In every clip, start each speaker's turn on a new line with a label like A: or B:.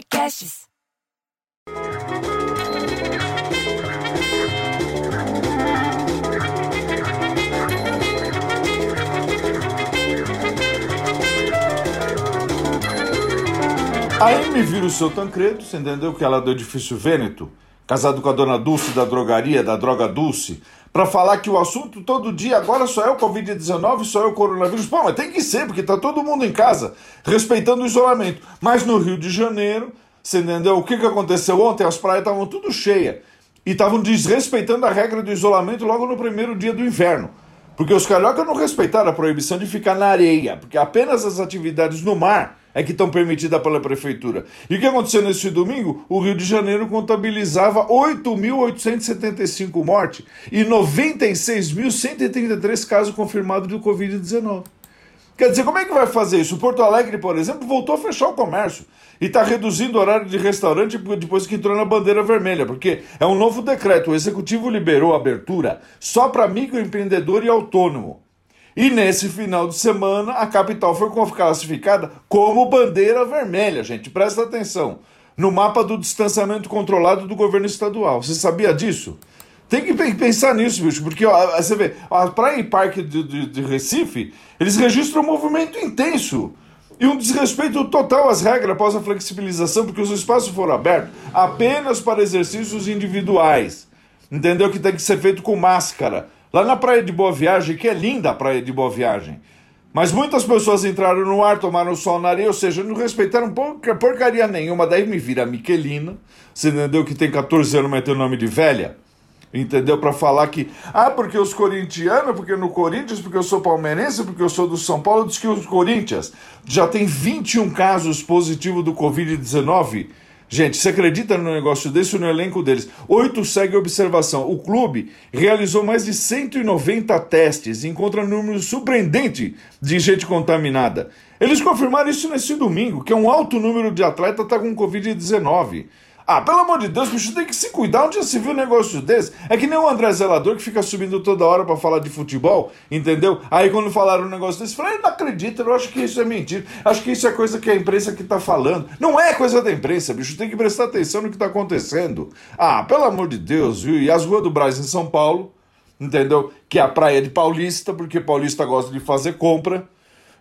A: Podcasts.
B: Aí me vira o seu Tancredo, você entendeu? Que ela é do edifício Vêneto, casado com a dona Dulce da drogaria, da droga Dulce, para falar que o assunto todo dia agora só é o Covid-19, só é o coronavírus. Pô, mas tem que ser, porque tá todo mundo em casa, respeitando o isolamento. Mas no Rio de Janeiro, você entendeu? O que, que aconteceu ontem? As praias estavam tudo cheias e estavam desrespeitando a regra do isolamento logo no primeiro dia do inverno. Porque os cariocas não respeitaram a proibição de ficar na areia, porque apenas as atividades no mar é que estão permitidas pela prefeitura. E o que aconteceu nesse domingo? O Rio de Janeiro contabilizava 8.875 mortes e 96.133 casos confirmados de Covid-19. Quer dizer, como é que vai fazer isso? Porto Alegre, por exemplo, voltou a fechar o comércio e está reduzindo o horário de restaurante depois que entrou na bandeira vermelha, porque é um novo decreto. O executivo liberou a abertura só para microempreendedor e autônomo. E nesse final de semana, a capital foi classificada como bandeira vermelha, gente. Presta atenção. No mapa do distanciamento controlado do governo estadual. Você sabia disso? Tem que pensar nisso, bicho, porque ó, você vê, a Praia e Parque de, de, de Recife, eles registram um movimento intenso e um desrespeito total às regras após a flexibilização, porque os espaços foram abertos apenas para exercícios individuais. Entendeu? Que tem que ser feito com máscara. Lá na Praia de Boa Viagem, que é linda a Praia de Boa Viagem. Mas muitas pessoas entraram no ar, tomaram sol na areia, ou seja, não respeitaram porcaria nenhuma. Daí me vira Miquelina, você entendeu? Que tem 14 anos, mas tem o nome de velha entendeu? Para falar que, ah, porque os corintianos, porque no Corinthians, porque eu sou palmeirense, porque eu sou do São Paulo, diz que os Corinthians já tem 21 casos positivos do Covid-19. Gente, você acredita no negócio desse no elenco deles? Oito segue observação. O clube realizou mais de 190 testes e encontra um número surpreendente de gente contaminada. Eles confirmaram isso nesse domingo, que é um alto número de atletas está com Covid-19. Ah, pelo amor de Deus, bicho, tem que se cuidar. Onde já se viu um negócio desse? É que nem o André Zelador que fica subindo toda hora para falar de futebol, entendeu? Aí quando falaram um negócio desse, falei, não acredito, eu acho que isso é mentira. Acho que isso é coisa que a imprensa que tá falando. Não é coisa da imprensa, bicho, tem que prestar atenção no que tá acontecendo. Ah, pelo amor de Deus, viu? E as ruas do Brasil em São Paulo, entendeu? Que é a praia de Paulista, porque Paulista gosta de fazer compra.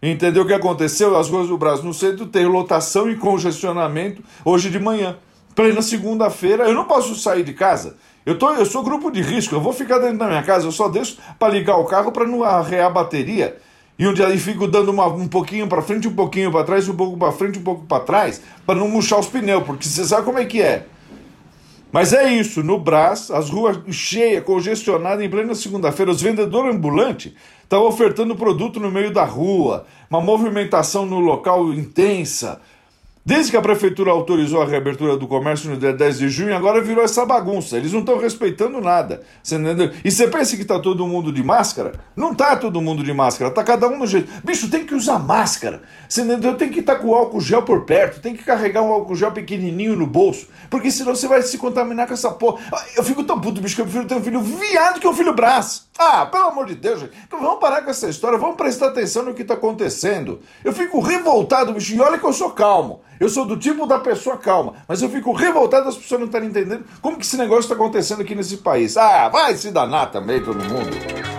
B: Entendeu o que aconteceu? As ruas do Brasil no centro tem lotação e congestionamento hoje de manhã plena segunda-feira, eu não posso sair de casa. Eu, tô, eu sou grupo de risco, eu vou ficar dentro da minha casa, eu só deixo para ligar o carro para não arrear a bateria. E onde aí fico dando uma, um pouquinho para frente, um pouquinho para trás, um pouco para frente, um pouco para trás, para não murchar os pneus, porque você sabe como é que é. Mas é isso, no Brás, as ruas cheias, congestionadas em plena segunda-feira, os vendedores ambulantes estão ofertando produto no meio da rua, uma movimentação no local intensa. Desde que a prefeitura autorizou a reabertura do comércio no dia 10 de junho, agora virou essa bagunça. Eles não estão respeitando nada. Entendeu? E você pensa que está todo mundo de máscara? Não está todo mundo de máscara, está cada um no jeito. Bicho, tem que usar máscara. Você entendeu? Tem que estar tá com o álcool gel por perto, tem que carregar um álcool gel pequenininho no bolso, porque senão você vai se contaminar com essa porra. Eu fico tão puto, bicho, que eu prefiro ter um filho viado que um filho braço. Ah, pelo amor de Deus, gente. Então vamos parar com essa história, vamos prestar atenção no que está acontecendo. Eu fico revoltado, bicho, e olha que eu sou calmo. Eu sou do tipo da pessoa calma, mas eu fico revoltado as pessoas não estarem entendendo como que esse negócio está acontecendo aqui nesse país. Ah, vai se danar também todo mundo.